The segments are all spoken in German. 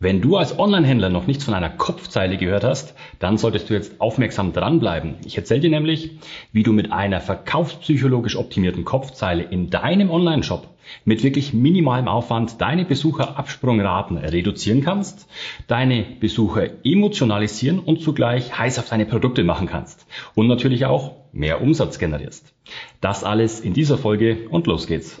Wenn du als Online-Händler noch nichts von einer Kopfzeile gehört hast, dann solltest du jetzt aufmerksam dranbleiben. Ich erzähle dir nämlich, wie du mit einer verkaufspsychologisch optimierten Kopfzeile in deinem Online-Shop mit wirklich minimalem Aufwand deine Besucherabsprungraten reduzieren kannst, deine Besucher emotionalisieren und zugleich heiß auf deine Produkte machen kannst und natürlich auch mehr Umsatz generierst. Das alles in dieser Folge und los geht's.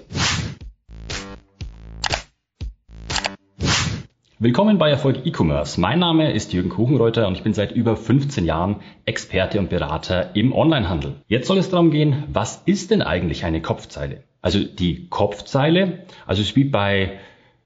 Willkommen bei Erfolg E-Commerce. Mein Name ist Jürgen Kuchenreuter und ich bin seit über 15 Jahren Experte und Berater im Onlinehandel. Jetzt soll es darum gehen, was ist denn eigentlich eine Kopfzeile? Also die Kopfzeile, also es ist wie bei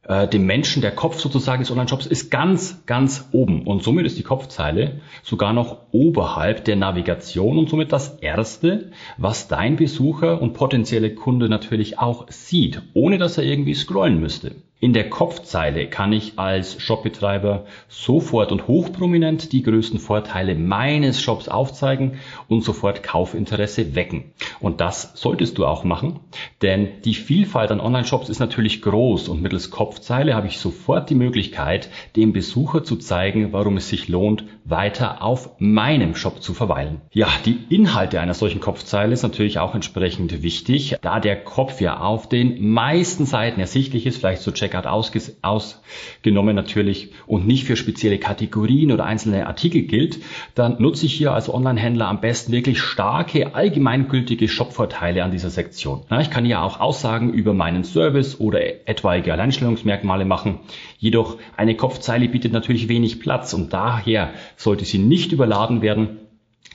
äh, dem Menschen, der Kopf sozusagen des Online-Shops ist ganz, ganz oben. Und somit ist die Kopfzeile sogar noch oberhalb der Navigation und somit das Erste, was dein Besucher und potenzielle Kunde natürlich auch sieht, ohne dass er irgendwie scrollen müsste. In der Kopfzeile kann ich als Shopbetreiber sofort und hochprominent die größten Vorteile meines Shops aufzeigen und sofort Kaufinteresse wecken. Und das solltest du auch machen, denn die Vielfalt an Online-Shops ist natürlich groß und mittels Kopfzeile habe ich sofort die Möglichkeit, dem Besucher zu zeigen, warum es sich lohnt, weiter auf meinem Shop zu verweilen. Ja, die Inhalte einer solchen Kopfzeile ist natürlich auch entsprechend wichtig, da der Kopf ja auf den meisten Seiten ersichtlich ist, vielleicht zu checken Checkout ausgenommen natürlich und nicht für spezielle Kategorien oder einzelne Artikel gilt, dann nutze ich hier als Online-Händler am besten wirklich starke, allgemeingültige Shop-Vorteile an dieser Sektion. ich kann hier auch Aussagen über meinen Service oder etwaige Alleinstellungsmerkmale machen. Jedoch eine Kopfzeile bietet natürlich wenig Platz und daher sollte sie nicht überladen werden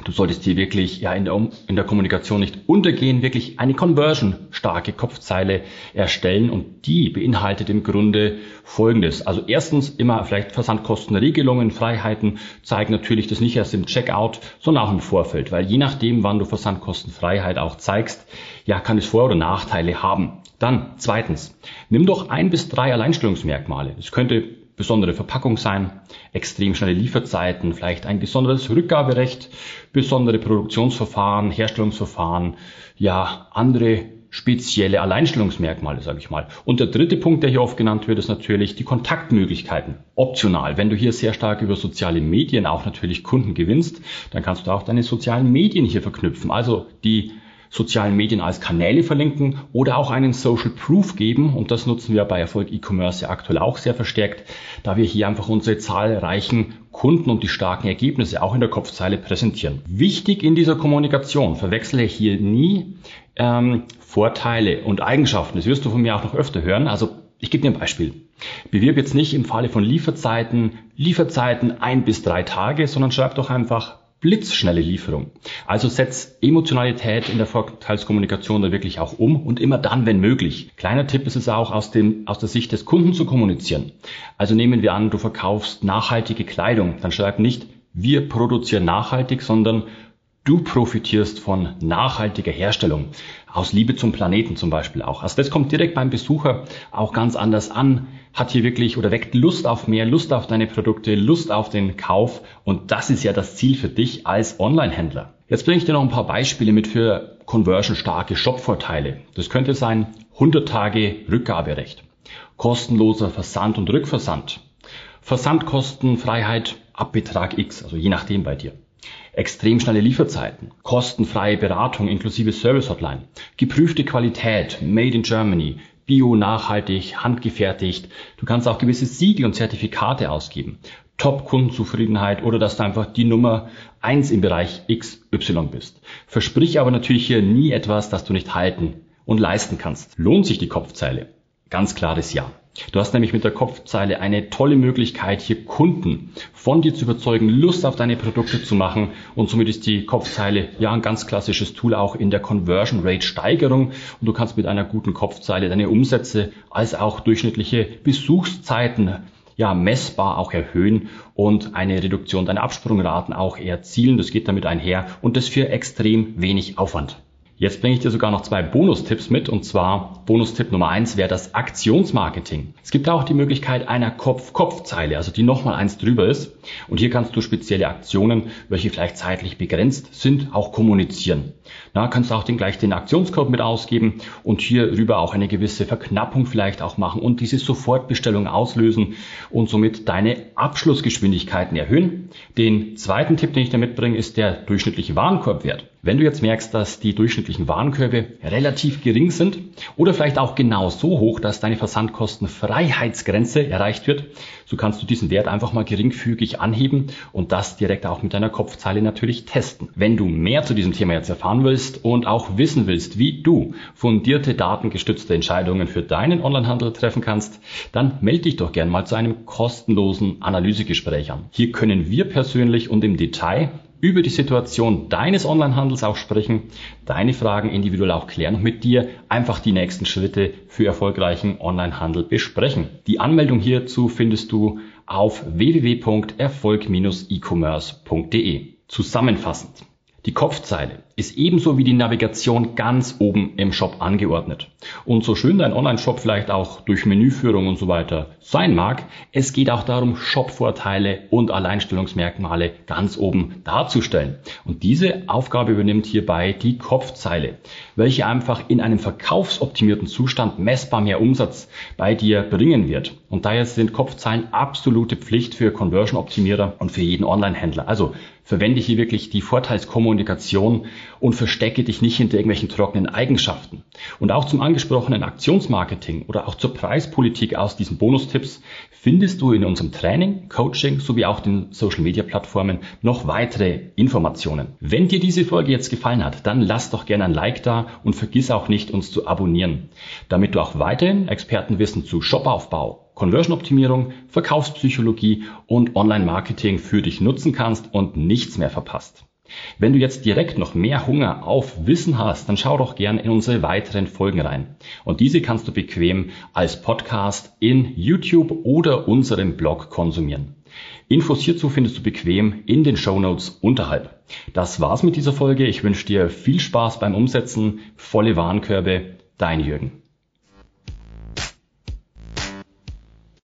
Du solltest hier wirklich ja in der, in der Kommunikation nicht untergehen, wirklich eine conversion-starke Kopfzeile erstellen und die beinhaltet im Grunde Folgendes. Also erstens immer vielleicht Versandkostenregelungen, Freiheiten zeigen natürlich das nicht erst im Checkout, sondern auch im Vorfeld, weil je nachdem, wann du Versandkostenfreiheit auch zeigst, ja, kann es Vor- oder Nachteile haben. Dann zweitens, nimm doch ein bis drei Alleinstellungsmerkmale. Es könnte besondere Verpackung sein, extrem schnelle Lieferzeiten, vielleicht ein besonderes Rückgaberecht, besondere Produktionsverfahren, Herstellungsverfahren, ja, andere spezielle Alleinstellungsmerkmale, sage ich mal. Und der dritte Punkt, der hier oft genannt wird, ist natürlich die Kontaktmöglichkeiten. Optional. Wenn du hier sehr stark über soziale Medien auch natürlich Kunden gewinnst, dann kannst du auch deine sozialen Medien hier verknüpfen. Also die sozialen Medien als Kanäle verlinken oder auch einen Social Proof geben. Und das nutzen wir bei Erfolg E-Commerce aktuell auch sehr verstärkt, da wir hier einfach unsere zahlreichen Kunden und die starken Ergebnisse auch in der Kopfzeile präsentieren. Wichtig in dieser Kommunikation, verwechsle hier nie ähm, Vorteile und Eigenschaften. Das wirst du von mir auch noch öfter hören. Also ich gebe dir ein Beispiel. Bewirb jetzt nicht im Falle von Lieferzeiten, Lieferzeiten ein bis drei Tage, sondern schreib doch einfach blitzschnelle Lieferung. Also setz Emotionalität in der Vorteilskommunikation da wirklich auch um und immer dann, wenn möglich. Kleiner Tipp ist es auch, aus, dem, aus der Sicht des Kunden zu kommunizieren. Also nehmen wir an, du verkaufst nachhaltige Kleidung. Dann schreib nicht, wir produzieren nachhaltig, sondern Du profitierst von nachhaltiger Herstellung, aus Liebe zum Planeten zum Beispiel auch. Also das kommt direkt beim Besucher auch ganz anders an, hat hier wirklich oder weckt Lust auf mehr, Lust auf deine Produkte, Lust auf den Kauf und das ist ja das Ziel für dich als Online-Händler. Jetzt bringe ich dir noch ein paar Beispiele mit für conversion-starke Shop-Vorteile. Das könnte sein 100 Tage Rückgaberecht, kostenloser Versand und Rückversand, Versandkostenfreiheit ab Betrag X, also je nachdem bei dir extrem schnelle Lieferzeiten, kostenfreie Beratung inklusive Service Hotline, geprüfte Qualität, made in Germany, bio, nachhaltig, handgefertigt. Du kannst auch gewisse Siegel und Zertifikate ausgeben. Top-Kundenzufriedenheit oder dass du einfach die Nummer eins im Bereich XY bist. Versprich aber natürlich hier nie etwas, das du nicht halten und leisten kannst. Lohnt sich die Kopfzeile? Ganz klares Ja. Du hast nämlich mit der Kopfzeile eine tolle Möglichkeit, hier Kunden von dir zu überzeugen, Lust auf deine Produkte zu machen. Und somit ist die Kopfzeile ja ein ganz klassisches Tool auch in der Conversion Rate Steigerung. Und du kannst mit einer guten Kopfzeile deine Umsätze als auch durchschnittliche Besuchszeiten ja, messbar auch erhöhen und eine Reduktion deiner Absprungraten auch erzielen. Das geht damit einher und das für extrem wenig Aufwand. Jetzt bringe ich dir sogar noch zwei Bonustipps mit und zwar Bonustipp Nummer eins wäre das Aktionsmarketing. Es gibt auch die Möglichkeit einer Kopf-Kopf-Zeile, also die nochmal eins drüber ist und hier kannst du spezielle Aktionen, welche vielleicht zeitlich begrenzt sind, auch kommunizieren. Na, kannst du auch den, gleich den Aktionscode mit ausgeben und hier rüber auch eine gewisse Verknappung vielleicht auch machen und diese Sofortbestellung auslösen und somit deine Abschlussgeschwindigkeiten erhöhen. Den zweiten Tipp, den ich da mitbringe, ist der durchschnittliche Warenkorbwert. Wenn du jetzt merkst, dass die durchschnittlichen Warenkörbe relativ gering sind oder vielleicht auch genau so hoch, dass deine Versandkostenfreiheitsgrenze erreicht wird, so kannst du diesen Wert einfach mal geringfügig anheben und das direkt auch mit deiner Kopfzeile natürlich testen. Wenn du mehr zu diesem Thema jetzt erfahren willst und auch wissen willst, wie du fundierte datengestützte Entscheidungen für deinen Onlinehandel treffen kannst, dann melde dich doch gern mal zu einem kostenlosen Analysegespräch an. Hier können wir persönlich und im Detail über die Situation deines Onlinehandels auch sprechen, deine Fragen individuell auch klären und mit dir einfach die nächsten Schritte für erfolgreichen Onlinehandel besprechen. Die Anmeldung hierzu findest du auf www.erfolg-e-commerce.de. Zusammenfassend. Die Kopfzeile ist ebenso wie die Navigation ganz oben im Shop angeordnet. Und so schön dein Online-Shop vielleicht auch durch Menüführung und so weiter sein mag, es geht auch darum, Shop-Vorteile und Alleinstellungsmerkmale ganz oben darzustellen. Und diese Aufgabe übernimmt hierbei die Kopfzeile, welche einfach in einem verkaufsoptimierten Zustand messbar mehr Umsatz bei dir bringen wird. Und daher sind Kopfzeilen absolute Pflicht für Conversion-Optimierer und für jeden Online-Händler. Also verwende hier wirklich die Vorteilskommunikation und verstecke dich nicht hinter irgendwelchen trockenen Eigenschaften. Und auch zum angesprochenen Aktionsmarketing oder auch zur Preispolitik aus diesen Bonustipps findest du in unserem Training, Coaching sowie auch den Social Media Plattformen noch weitere Informationen. Wenn dir diese Folge jetzt gefallen hat, dann lass doch gerne ein Like da und vergiss auch nicht, uns zu abonnieren, damit du auch weiterhin Expertenwissen zu Shopaufbau, Conversion-Optimierung, Verkaufspsychologie und Online-Marketing für dich nutzen kannst und nichts mehr verpasst. Wenn du jetzt direkt noch mehr Hunger auf Wissen hast, dann schau doch gern in unsere weiteren Folgen rein. Und diese kannst du bequem als Podcast in YouTube oder unserem Blog konsumieren. Infos hierzu findest du bequem in den Show Notes unterhalb. Das war's mit dieser Folge. Ich wünsche dir viel Spaß beim Umsetzen, volle Warenkörbe. Dein Jürgen.